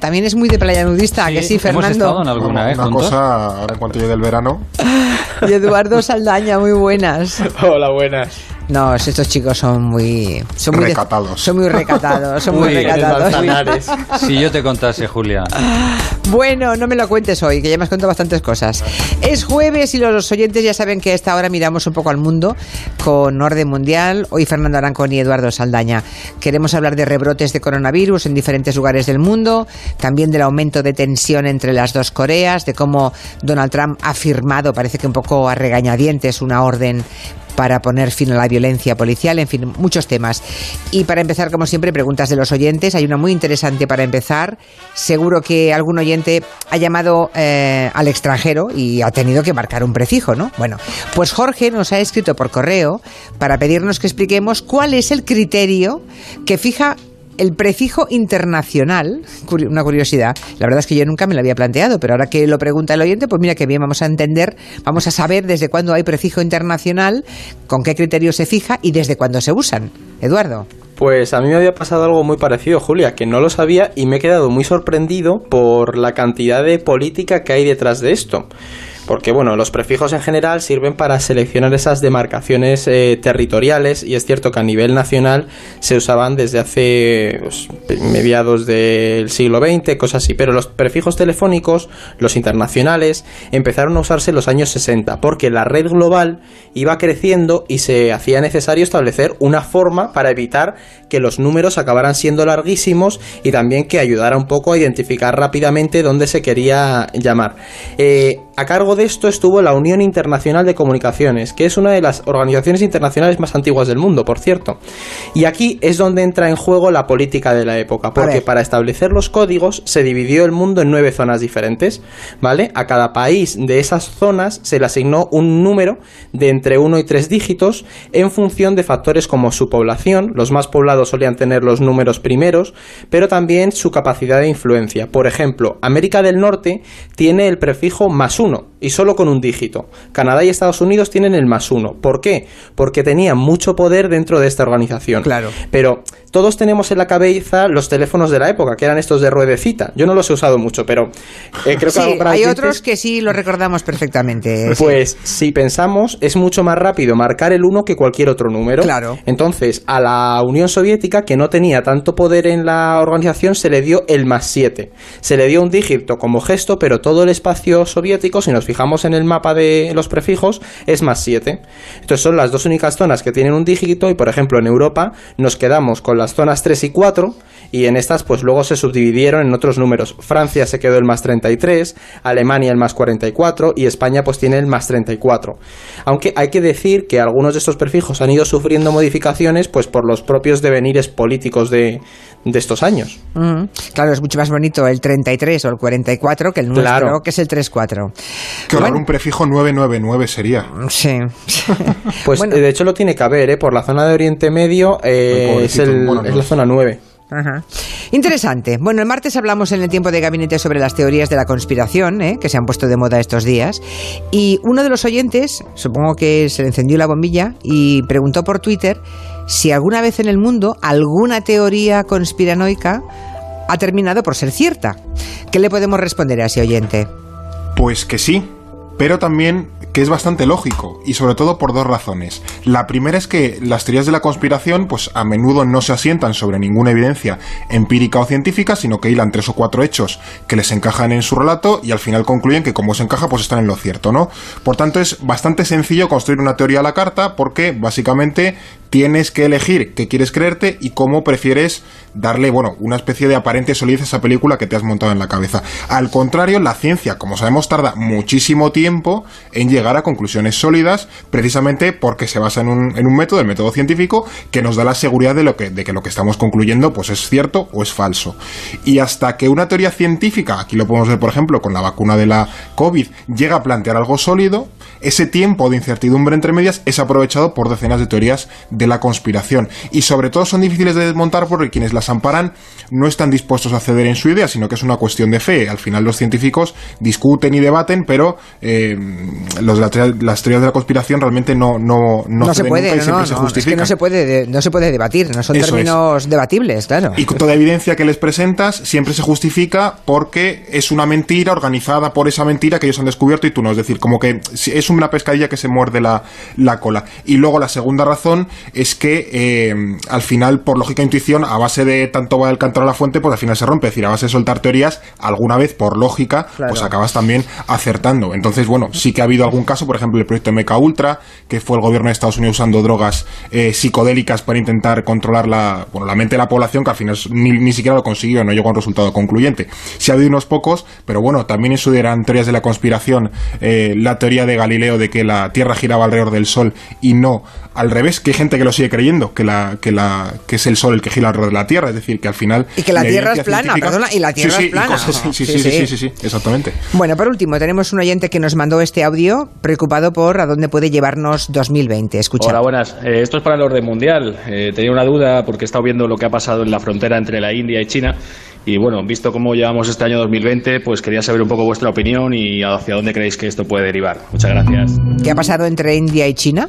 También es muy de playa nudista, que sí, Fernando. Hemos estado en alguna, Una, ¿eh? una juntos. cosa, ahora en cuanto llegue el verano, Y Eduardo Saldaña, muy buenas. Hola, buenas. No, estos chicos son muy... Son muy de- Recatados. son muy recatados, son muy Uy, eres recatados. Si yo te contase, Julia. Bueno, no me lo cuentes hoy, que ya me has contado bastantes cosas. Es jueves y los oyentes ya saben que a esta hora miramos un poco al mundo con orden mundial. Hoy Fernando Arancón y Eduardo Saldaña. Queremos hablar de rebrotes de coronavirus en diferentes lugares del mundo, también del aumento de tensión entre las dos Coreas, de cómo Donald Trump ha firmado, parece que un poco a regañadientes, una orden para poner fin a la violencia policial, en fin, muchos temas. Y para empezar, como siempre, preguntas de los oyentes. Hay una muy interesante para empezar. Seguro que algún oyente ha llamado eh, al extranjero y ha tenido que marcar un prefijo, ¿no? Bueno, pues Jorge nos ha escrito por correo para pedirnos que expliquemos cuál es el criterio que fija el prefijo internacional, una curiosidad, la verdad es que yo nunca me lo había planteado, pero ahora que lo pregunta el oyente, pues mira que bien, vamos a entender, vamos a saber desde cuándo hay prefijo internacional, con qué criterio se fija y desde cuándo se usan. Eduardo. Pues a mí me había pasado algo muy parecido, Julia, que no lo sabía y me he quedado muy sorprendido por la cantidad de política que hay detrás de esto. Porque bueno, los prefijos en general sirven para seleccionar esas demarcaciones eh, territoriales y es cierto que a nivel nacional se usaban desde hace pues, mediados del siglo XX, cosas así, pero los prefijos telefónicos, los internacionales, empezaron a usarse en los años 60 porque la red global iba creciendo y se hacía necesario establecer una forma para evitar que los números acabaran siendo larguísimos y también que ayudara un poco a identificar rápidamente dónde se quería llamar. Eh, a cargo de esto estuvo la Unión Internacional de Comunicaciones, que es una de las organizaciones internacionales más antiguas del mundo, por cierto. Y aquí es donde entra en juego la política de la época, porque para establecer los códigos se dividió el mundo en nueve zonas diferentes, ¿vale? A cada país de esas zonas se le asignó un número de entre 1 y 3 dígitos en función de factores como su población, los más poblados solían tener los números primeros, pero también su capacidad de influencia. Por ejemplo, América del Norte tiene el prefijo más 1 1 y solo con un dígito. Canadá y Estados Unidos tienen el más 1. ¿Por qué? Porque tenían mucho poder dentro de esta organización. Claro. Pero todos tenemos en la cabeza los teléfonos de la época, que eran estos de ruedecita. Yo no los he usado mucho, pero eh, creo que Sí, para hay otros que sí lo recordamos perfectamente. sí. pues si pensamos, es mucho más rápido marcar el 1 que cualquier otro número. Claro. Entonces, a la Unión Soviética, que no tenía tanto poder en la organización, se le dio el más 7. Se le dio un dígito como gesto, pero todo el espacio soviético, si nos fijamos en el mapa de los prefijos, es más 7. Entonces son las dos únicas zonas que tienen un dígito y, por ejemplo, en Europa nos quedamos con las zonas 3 y 4 y en estas pues luego se subdividieron en otros números. Francia se quedó el más 33, Alemania el más 44 y España pues tiene el más 34. Aunque hay que decir que algunos de estos prefijos han ido sufriendo modificaciones pues por los propios devenires políticos de, de estos años. Mm, Claro, es mucho más bonito el 33 o el 44 que el nuestro, Claro. que es el 34. que Bueno. un prefijo 999 sería. Sí. Pues Bueno. eh, de hecho lo tiene que haber, ¿eh? por la zona de Oriente Medio eh, es, el- bueno, es no. la zona 9. Ajá. Interesante. Bueno, el martes hablamos en el tiempo de gabinete sobre las teorías de la conspiración, ¿eh? que se han puesto de moda estos días. Y uno de los oyentes, supongo que se le encendió la bombilla, y preguntó por Twitter si alguna vez en el mundo alguna teoría conspiranoica ha terminado por ser cierta. ¿Qué le podemos responder a ese oyente? Pues que sí, pero también que es bastante lógico, y sobre todo por dos razones. La primera es que las teorías de la conspiración, pues a menudo no se asientan sobre ninguna evidencia empírica o científica, sino que hilan tres o cuatro hechos que les encajan en su relato y al final concluyen que como se encaja, pues están en lo cierto, ¿no? Por tanto, es bastante sencillo construir una teoría a la carta porque básicamente tienes que elegir qué quieres creerte y cómo prefieres darle, bueno, una especie de aparente solidez a esa película que te has montado en la cabeza. Al contrario, la ciencia, como sabemos, tarda muchísimo tiempo en llegar a conclusiones sólidas, precisamente porque se basa en un, en un método, el método científico, que nos da la seguridad de, lo que, de que lo que estamos concluyendo pues es cierto o es falso. Y hasta que una teoría científica, aquí lo podemos ver por ejemplo con la vacuna de la COVID, llega a plantear algo sólido, ese tiempo de incertidumbre entre medias es aprovechado por decenas de teorías de la conspiración. Y sobre todo son difíciles de desmontar porque quienes las amparan no están dispuestos a ceder en su idea, sino que es una cuestión de fe. Al final los científicos discuten y debaten, pero eh, los, las teorías de la conspiración realmente no, no, no, se puede, no, no, se es que no se puede, no se puede debatir, no son términos debatibles, claro. Y toda evidencia que les presentas siempre se justifica porque es una mentira organizada por esa mentira que ellos han descubierto y tú no. Es decir, como que es una pescadilla que se muerde la, la cola. Y luego la segunda razón es que eh, al final, por lógica e intuición, a base de tanto va el cantar a la fuente, pues al final se rompe. Es decir, a base de soltar teorías, alguna vez por lógica, pues acabas también acertando. Entonces, bueno, sí que ha habido algún caso, por ejemplo, el proyecto MK Ultra, que fue el gobierno de Estados Unidos usando drogas eh, psicodélicas para intentar controlar la, bueno, la mente de la población, que al final ni, ni siquiera lo consiguió, no llegó a un resultado concluyente. Sí ha habido unos pocos, pero bueno, también eso eran teorías de la conspiración, eh, la teoría de Galileo de que la Tierra giraba alrededor del Sol y no al revés, que hay gente que lo sigue creyendo, que la, que la, que es el Sol el que gira alrededor de la Tierra, es decir, que al final. Y que la, Tierra es plana, perdona, y la Tierra es plana. sí, sí, sí, sí, sí, exactamente. Bueno, por último, tenemos un oyente que nos mandó este audio preocupado por a dónde puede llevarnos 2020. Escucha. Hola, buenas. Eh, esto es para el orden mundial. Eh, tenía una duda porque he estado viendo lo que ha pasado en la frontera entre la India y China. Y bueno, visto cómo llevamos este año 2020, pues quería saber un poco vuestra opinión y hacia dónde creéis que esto puede derivar. Muchas gracias. ¿Qué ha pasado entre India y China?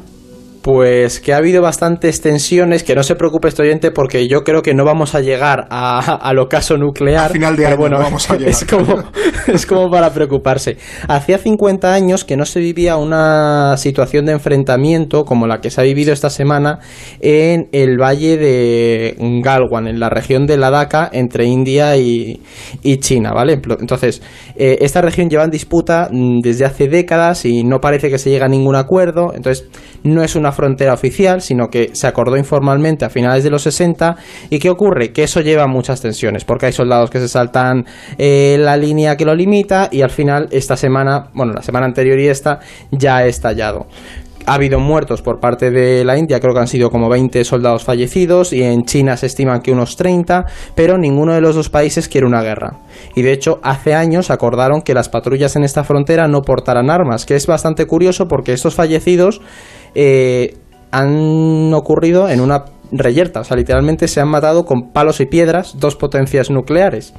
Pues que ha habido bastantes tensiones, que no se preocupe este oyente porque yo creo que no vamos a llegar a, al ocaso nuclear. Al final de año bueno, no vamos a llegar. Es como, es como para preocuparse. Hacía 50 años que no se vivía una situación de enfrentamiento como la que se ha vivido esta semana en el valle de Galwan, en la región de Ladakh, entre India y, y China, ¿vale? Entonces, eh, esta región lleva en disputa mm, desde hace décadas y no parece que se llegue a ningún acuerdo. Entonces, no es una frontera oficial, sino que se acordó informalmente a finales de los 60. ¿Y qué ocurre? Que eso lleva muchas tensiones, porque hay soldados que se saltan eh, la línea que lo limita y al final esta semana, bueno, la semana anterior y esta, ya ha estallado ha habido muertos por parte de la India, creo que han sido como 20 soldados fallecidos y en China se estiman que unos 30, pero ninguno de los dos países quiere una guerra. Y de hecho, hace años acordaron que las patrullas en esta frontera no portaran armas, que es bastante curioso porque estos fallecidos eh, han ocurrido en una reyerta, o sea, literalmente se han matado con palos y piedras dos potencias nucleares,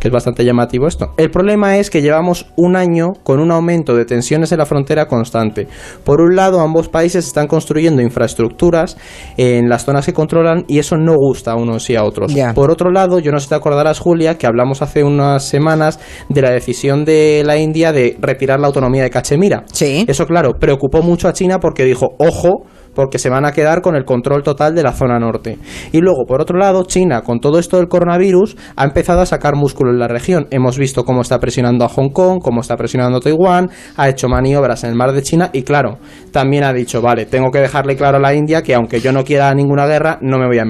que es bastante llamativo esto. El problema es que llevamos un año con un aumento de tensiones en la frontera constante. Por un lado, ambos países están construyendo infraestructuras en las zonas que controlan y eso no gusta a unos y a otros. Por otro lado, yo no sé si te acordarás, Julia, que hablamos hace unas semanas de la decisión de la India de retirar la autonomía de Cachemira. Sí. Eso, claro, preocupó mucho a China porque dijo, ojo, porque se van a quedar con el control total de la zona norte. Y luego, por otro lado, China, con todo esto del coronavirus, ha empezado a sacar músculo en la región. Hemos visto cómo está presionando a Hong Kong, cómo está presionando a Taiwán, ha hecho maniobras en el mar de China y, claro, también ha dicho, vale, tengo que dejarle claro a la India que aunque yo no quiera ninguna guerra, no me voy a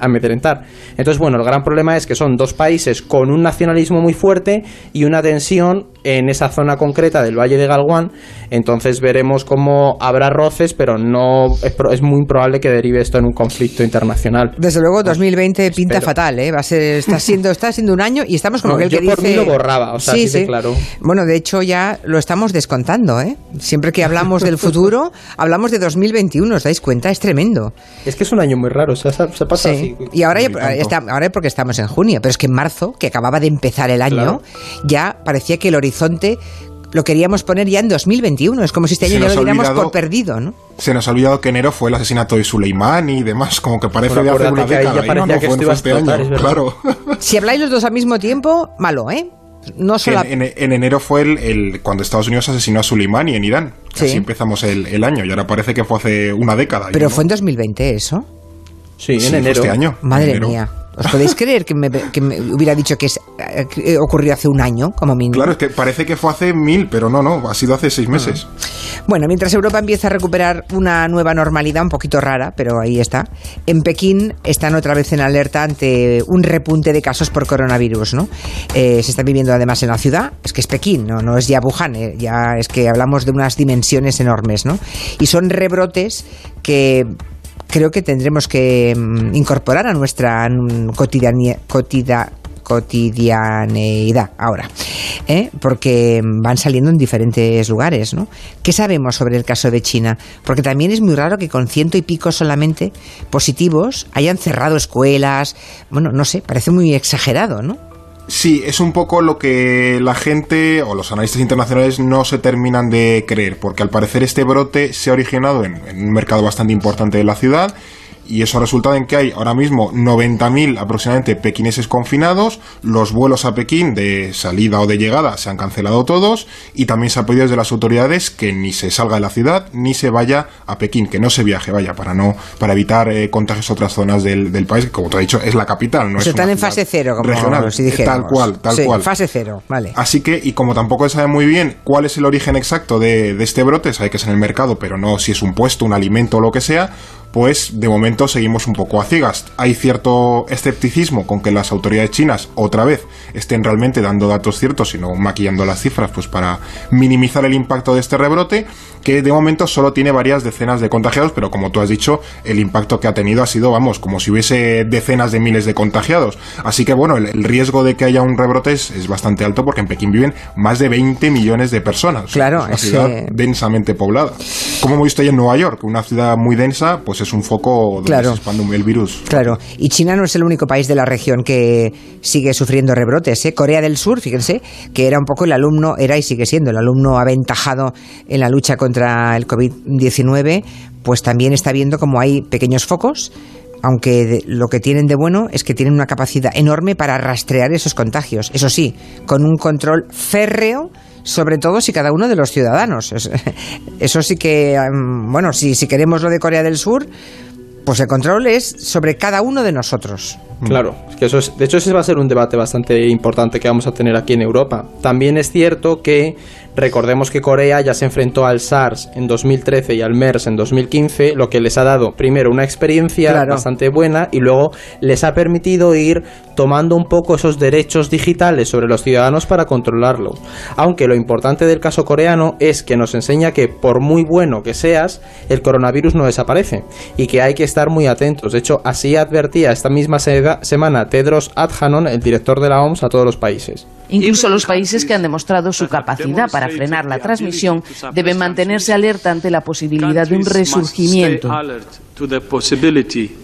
amedrentar. Entonces, bueno, el gran problema es que son dos países con un nacionalismo muy fuerte y una tensión en esa zona concreta del Valle de Galwan. Entonces veremos cómo habrá roces, pero no es, muy probable que derive esto en un conflicto internacional. Desde luego, 2020 pinta fatal, ¿eh? Va a ser, está siendo, está siendo un año y estamos como que el que por dice. Mí lo borraba, o sea, sí, sí. claro. Bueno, de hecho ya lo estamos descontando, ¿eh? Siempre que hablamos del futuro, hablamos de 2021, ¿os dais cuenta? Es tremendo. Es que es un año muy raro, o sea, se pasa así. Y ahora ya, está, ahora porque estamos en junio, pero es que en marzo, que acababa de empezar el año, ya parecía que el horizonte lo queríamos poner ya en 2021. Es como si este año ya lo diéramos por perdido, ¿no? Se nos ha olvidado que enero fue el asesinato de Suleimán y demás, como que parece de hace una década. Ya no, no, fue, fue este año, claro. Si habláis los dos al mismo tiempo, malo, ¿eh? No solo... en, en, enero fue el, cuando Estados Unidos asesinó a Suleimani en Irán. Así empezamos el, el, año y ahora parece que fue hace una década. Pero fue en 2020 eso. Sí, en enero. este año. Madre mía. ¿Os podéis creer que me, que me hubiera dicho que, es, que ocurrió hace un año, como mínimo? Claro, es que parece que fue hace mil, pero no, no, ha sido hace seis meses. Bueno, mientras Europa empieza a recuperar una nueva normalidad un poquito rara, pero ahí está, en Pekín están otra vez en alerta ante un repunte de casos por coronavirus, ¿no? Eh, se está viviendo además en la ciudad, es que es Pekín, no, no es ya Wuhan, eh, ya es que hablamos de unas dimensiones enormes, ¿no? Y son rebrotes que creo que tendremos que mm, incorporar a nuestra cotidianeidad ahora. ¿eh? porque van saliendo en diferentes lugares. ¿no? ¿Qué sabemos sobre el caso de China? Porque también es muy raro que con ciento y pico solamente positivos hayan cerrado escuelas. Bueno, no sé, parece muy exagerado, ¿no? Sí, es un poco lo que la gente o los analistas internacionales no se terminan de creer, porque al parecer este brote se ha originado en, un mercado bastante importante de la ciudad y eso ha resultado en que hay ahora mismo 90.000 aproximadamente pequineses confinados, los vuelos a Pekín de salida o de llegada se han cancelado todos y también se ha pedido desde las autoridades que ni se salga de la ciudad ni se vaya a Pekín, que no se viaje, vaya, para no para evitar eh, contagios a otras zonas del, del, país, que como te he dicho es la capital, no o es están en fase cero, como regional, si tal cual, tal sí, cual. Fase cero, vale. Así que, y como tampoco se sabe muy bien cuál es el origen exacto de, de este brote, sabe que es en el mercado, pero no si es un puesto, un alimento o lo que sea, pues de momento seguimos un poco a ciegas. Hay cierto escepticismo con que las autoridades chinas otra vez estén realmente dando datos ciertos y no maquillando las cifras pues para minimizar el impacto de este rebrote que de momento solo tiene varias decenas de contagiados, pero como tú has dicho, el impacto que ha tenido ha sido, vamos, como si hubiese decenas de miles de contagiados. Así que bueno, el, el riesgo de que haya un rebrote es, es, bastante alto porque en Pekín viven más de 20 millones de personas. Claro, es una ciudad ese... densamente poblada. Como hemos visto ahí en Nueva York, una ciudad muy densa, pues es un foco donde claro. se expande el virus. Claro, y China no es el único país de la región que sigue sufriendo rebrotes. ¿eh? Corea del Sur, fíjense, que era un poco el alumno, era y sigue siendo el alumno aventajado en la lucha contra el COVID-19, pues también está viendo como hay pequeños focos aunque de, lo que tienen de bueno es que tienen una capacidad enorme para rastrear esos contagios. Eso sí, con un control férreo sobre todo si cada uno de los ciudadanos. Eso sí que, bueno, si, si queremos lo de Corea del Sur, pues el control es sobre cada uno de nosotros. Claro, es que eso es, de hecho ese va a ser un debate bastante importante que vamos a tener aquí en Europa. También es cierto que recordemos que Corea ya se enfrentó al SARS en 2013 y al MERS en 2015, lo que les ha dado primero una experiencia claro. bastante buena y luego les ha permitido ir tomando un poco esos derechos digitales sobre los ciudadanos para controlarlo. Aunque lo importante del caso coreano es que nos enseña que por muy bueno que seas, el coronavirus no desaparece y que hay que estar muy atentos. De hecho, así advertía esta misma semana Tedros Adhanom, el director de la OMS, a todos los países. Incluso los países que han demostrado su capacidad para frenar la transmisión deben mantenerse alerta ante la posibilidad de un resurgimiento.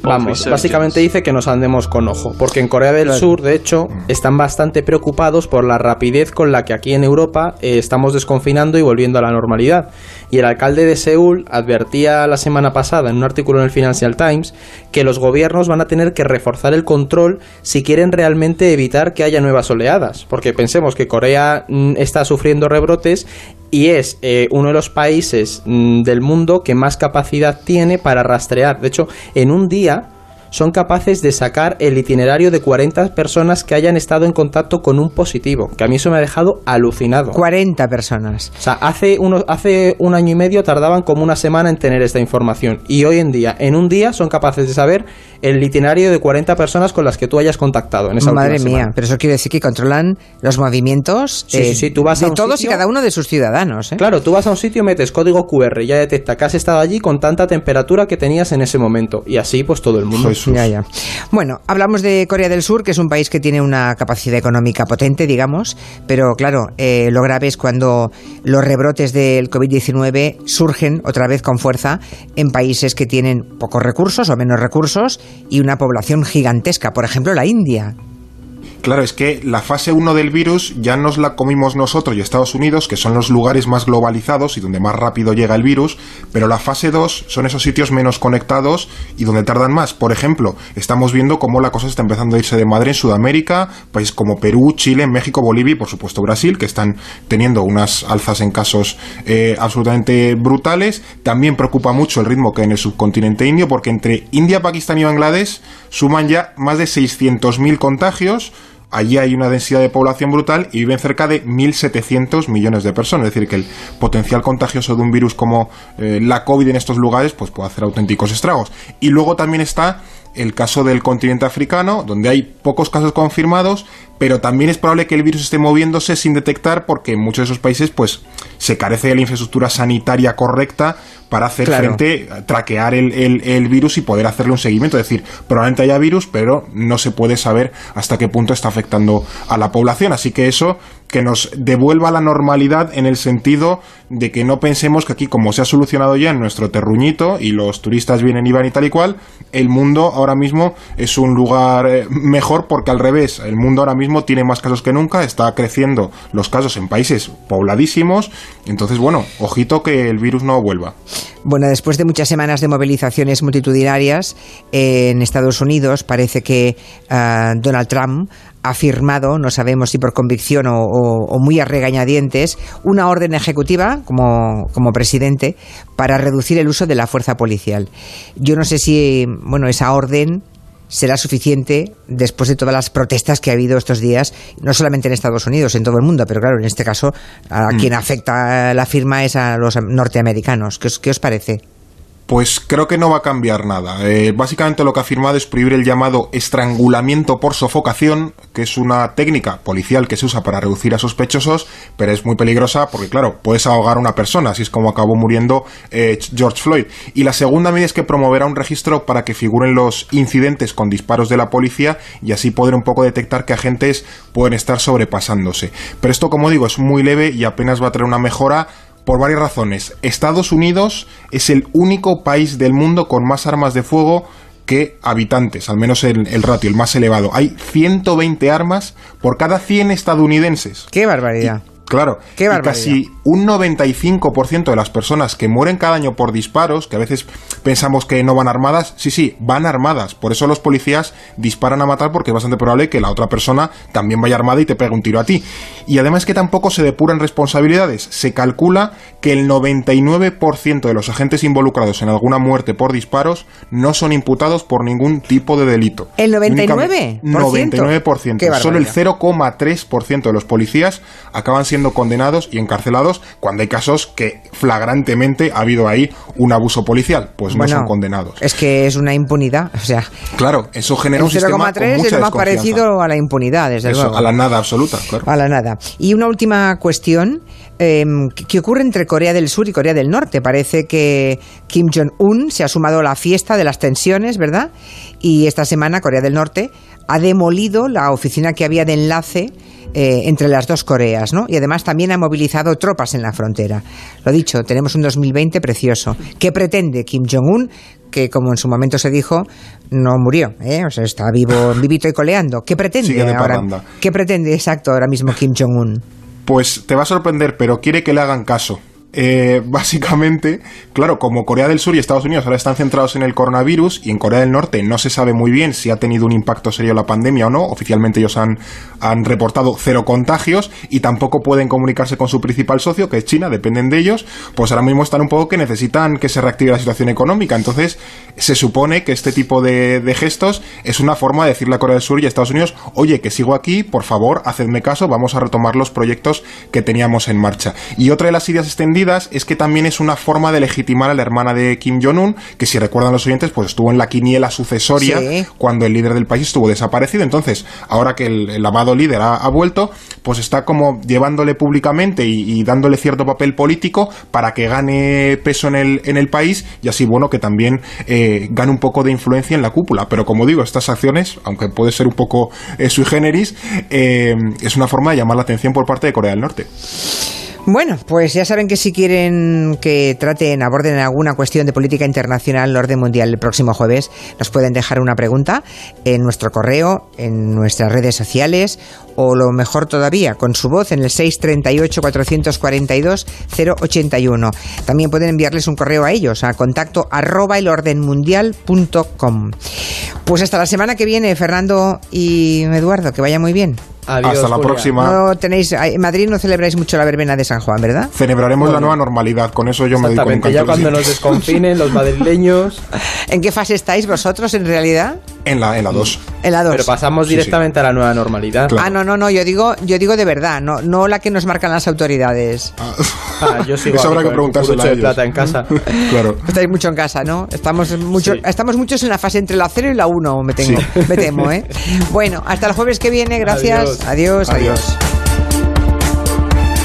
Vamos, básicamente dice que nos andemos con ojo, porque en Corea del Sur, de hecho, están bastante preocupados por la rapidez con la que aquí en Europa eh, estamos desconfinando y volviendo a la normalidad. Y el alcalde de Seúl advertía la semana pasada en un artículo en el Financial Times que los gobiernos van a tener que reforzar el control si quieren realmente evitar que haya nuevas oleadas, porque pensemos que Corea mm, está sufriendo rebrotes y es eh, uno de los países mm, del mundo que más capacidad tiene para rastrear. De hecho, en un día son capaces de sacar el itinerario de 40 personas que hayan estado en contacto con un positivo, que a mí eso me ha dejado alucinado. 40 personas. O sea, hace, uno, hace un año y medio tardaban como una semana en tener esta información y hoy en día, en un día, son capaces de saber el itinerario de 40 personas con las que tú hayas contactado en esa Madre mía, semana. pero eso quiere decir que controlan los movimientos sí, eh, sí, sí. Tú vas de a un todos sitio, y cada uno de sus ciudadanos. ¿eh? Claro, tú vas a un sitio, metes código QR y ya detecta que has estado allí con tanta temperatura que tenías en ese momento y así pues todo el mundo. Ya, ya. Bueno, hablamos de Corea del Sur, que es un país que tiene una capacidad económica potente, digamos, pero claro, eh, lo grave es cuando los rebrotes del COVID-19 surgen otra vez con fuerza en países que tienen pocos recursos o menos recursos y una población gigantesca, por ejemplo la India. Claro, es que la fase 1 del virus ya nos la comimos nosotros y Estados Unidos, que son los lugares más globalizados y donde más rápido llega el virus, pero la fase 2 son esos sitios menos conectados y donde tardan más. Por ejemplo, estamos viendo cómo la cosa está empezando a irse de madre en Sudamérica, países como Perú, Chile, México, Bolivia y por supuesto Brasil, que están teniendo unas alzas en casos eh, absolutamente brutales. También preocupa mucho el ritmo que hay en el subcontinente indio, porque entre India, Pakistán y Bangladesh suman ya más de 600.000 contagios allí hay una densidad de población brutal y viven cerca de 1.700 millones de personas. Es decir, que el potencial contagioso de un virus como eh, la COVID en estos lugares pues puede hacer auténticos estragos. Y luego también está el caso del continente africano, donde hay pocos casos confirmados, pero también es probable que el virus esté moviéndose sin detectar porque en muchos de esos países pues se carece de la infraestructura sanitaria correcta para hacer frente, traquear el, el, virus y poder hacerle un seguimiento. Es decir, probablemente haya virus, pero no se puede saber hasta qué punto está afectando a la población. Así que eso que nos devuelva la normalidad en el sentido de que no pensemos que aquí, como se ha solucionado ya en nuestro terruñito y los turistas vienen y van y tal y cual, el mundo ahora mismo es un lugar eh, mejor porque al revés, el mundo ahora mismo tiene más casos que nunca, está creciendo los casos en países pobladísimos, entonces bueno, ojito que el virus no vuelva. Bueno, después de muchas semanas de movilizaciones multitudinarias en Estados Unidos, parece que ah, Donald Trump ha firmado, no sabemos si por convicción o, muy a regañadientes, una orden ejecutiva como, como, presidente para reducir el uso de la fuerza policial. Yo no sé si bueno, esa orden será suficiente después de todas las protestas que ha habido estos días, no solamente en Estados Unidos, en todo el mundo, pero claro, en este caso a mm. quien afecta la firma es a los norteamericanos. ¿Qué qué os parece? Pues creo que no va a cambiar nada. Eh, básicamente lo que ha firmado es prohibir el llamado estrangulamiento por sofocación, que es una técnica policial que se usa para reducir a sospechosos, pero es muy peligrosa porque, claro, puedes ahogar a una persona, así es como acabó muriendo eh, George Floyd. Y la segunda medida es que promoverá un registro para que figuren los incidentes con disparos de la policía y así poder un poco detectar que agentes pueden estar sobrepasándose. Pero esto, como digo, es muy leve y apenas va a traer una mejora por varias razones. Estados Unidos es el único país del mundo con más armas de fuego que habitantes, al menos el, el ratio, el más elevado. Hay 120 armas por cada 100 estadounidenses. ¡Qué barbaridad! Claro, y casi un 95% de las personas que mueren cada año por disparos, que a veces pensamos que no van armadas, sí, sí, van armadas. Por eso los policías disparan a matar porque es bastante probable que la otra persona también vaya armada y te pegue un tiro a ti. Y además que tampoco se depuran responsabilidades. Se calcula que el 99% de los agentes involucrados en alguna muerte por disparos no son imputados por ningún tipo de delito. ¿El 99%? 99%. Solo el 0,3% de los policías acaban siendo siendo condenados y encarcelados cuando hay casos que flagrantemente ha habido ahí un abuso policial, pues no son condenados. Es que es una impunidad, o sea. Claro, eso genera un sistema con mucha es lo más parecido a la impunidad, desde luego. A la nada absoluta, claro. A la nada. Y una última cuestión. Em, ¿Qué ocurre entre Corea del Sur y Corea del Norte? Parece que Kim Jong-un se ha sumado a la fiesta de las tensiones, ¿verdad? Y esta semana Corea del Norte ha demolido la oficina que había de enlace eh, entre las dos Coreas, ¿no? Y además también ha movilizado tropas en la frontera. Lo dicho, tenemos un 2020 precioso. ¿Qué pretende Kim Jong-un? que como en su momento se dijo, no murió, ¿eh? o sea, está vivo, vivito y coleando. ¿Qué pretende ahora? ¿Qué pretende exacto ahora mismo Kim Jong-un? Pues te va a sorprender, pero quiere que le hagan caso. Eh, básicamente, claro, como Corea del Sur y Estados Unidos ahora están centrados en el coronavirus y en Corea del Norte no se sabe muy bien si ha tenido un impacto serio la pandemia o no, oficialmente ellos han, han reportado cero contagios y tampoco pueden comunicarse con su principal socio, que es China, dependen de ellos, pues ahora mismo están un poco que necesitan que se reactive la situación económica. Entonces, se supone que este tipo de, de gestos es una forma de decirle a Corea del Sur y a Estados Unidos, oye, que sigo aquí, por favor, hacedme caso, vamos a retomar los proyectos que teníamos en marcha. Y otra de las ideas extendidas es que también es una forma de legitimar a la hermana de Kim Jong-un, que si recuerdan los oyentes, pues estuvo en la quiniela sucesoria cuando el líder del país estuvo desaparecido. Entonces, ahora que el, amado líder ha, vuelto, pues está como llevándole públicamente y, dándole cierto papel político para que gane peso en el, en el país y así, bueno, que también eh, gane un poco de influencia en la cúpula. Pero como digo, estas acciones, aunque puede ser un poco eh, sui generis, eh, es una forma de llamar la atención por parte de Corea del Norte. Bueno, pues ya saben que si quieren que traten, aborden alguna cuestión de política internacional, orden mundial el próximo jueves, nos pueden dejar una pregunta en nuestro correo, en nuestras redes sociales o lo mejor todavía, con su voz en el 638-442-081. También pueden enviarles un correo a ellos, a contacto arroba elordenmundial.com. Pues hasta la semana que viene, Fernando y Eduardo, que vaya muy bien. Hasta la próxima. No tenéis, en Madrid no celebráis mucho la verbena de San Juan, ¿verdad? Celebraremos la nueva normalidad, con eso yo me digo. ya cuando nos desconfinen los madrileños. ¿En qué fase estáis vosotros en realidad? En la 2. En la 2. En la 2. Pero pasamos Sí, sí. directamente a la nueva normalidad. Claro. Ah, no, no, no, yo digo, yo digo de verdad, no, no la que nos marcan las autoridades. Ah, yo sigo Eso habrá que preguntárselo a de plata en casa. claro. Estáis mucho en casa, ¿no? Estamos, mucho, Sí. estamos muchos en la fase entre la 0 y la 1, me, tengo, me temo, ¿eh? Bueno, hasta el jueves que viene, gracias. adiós. Adiós. adiós. Adiós.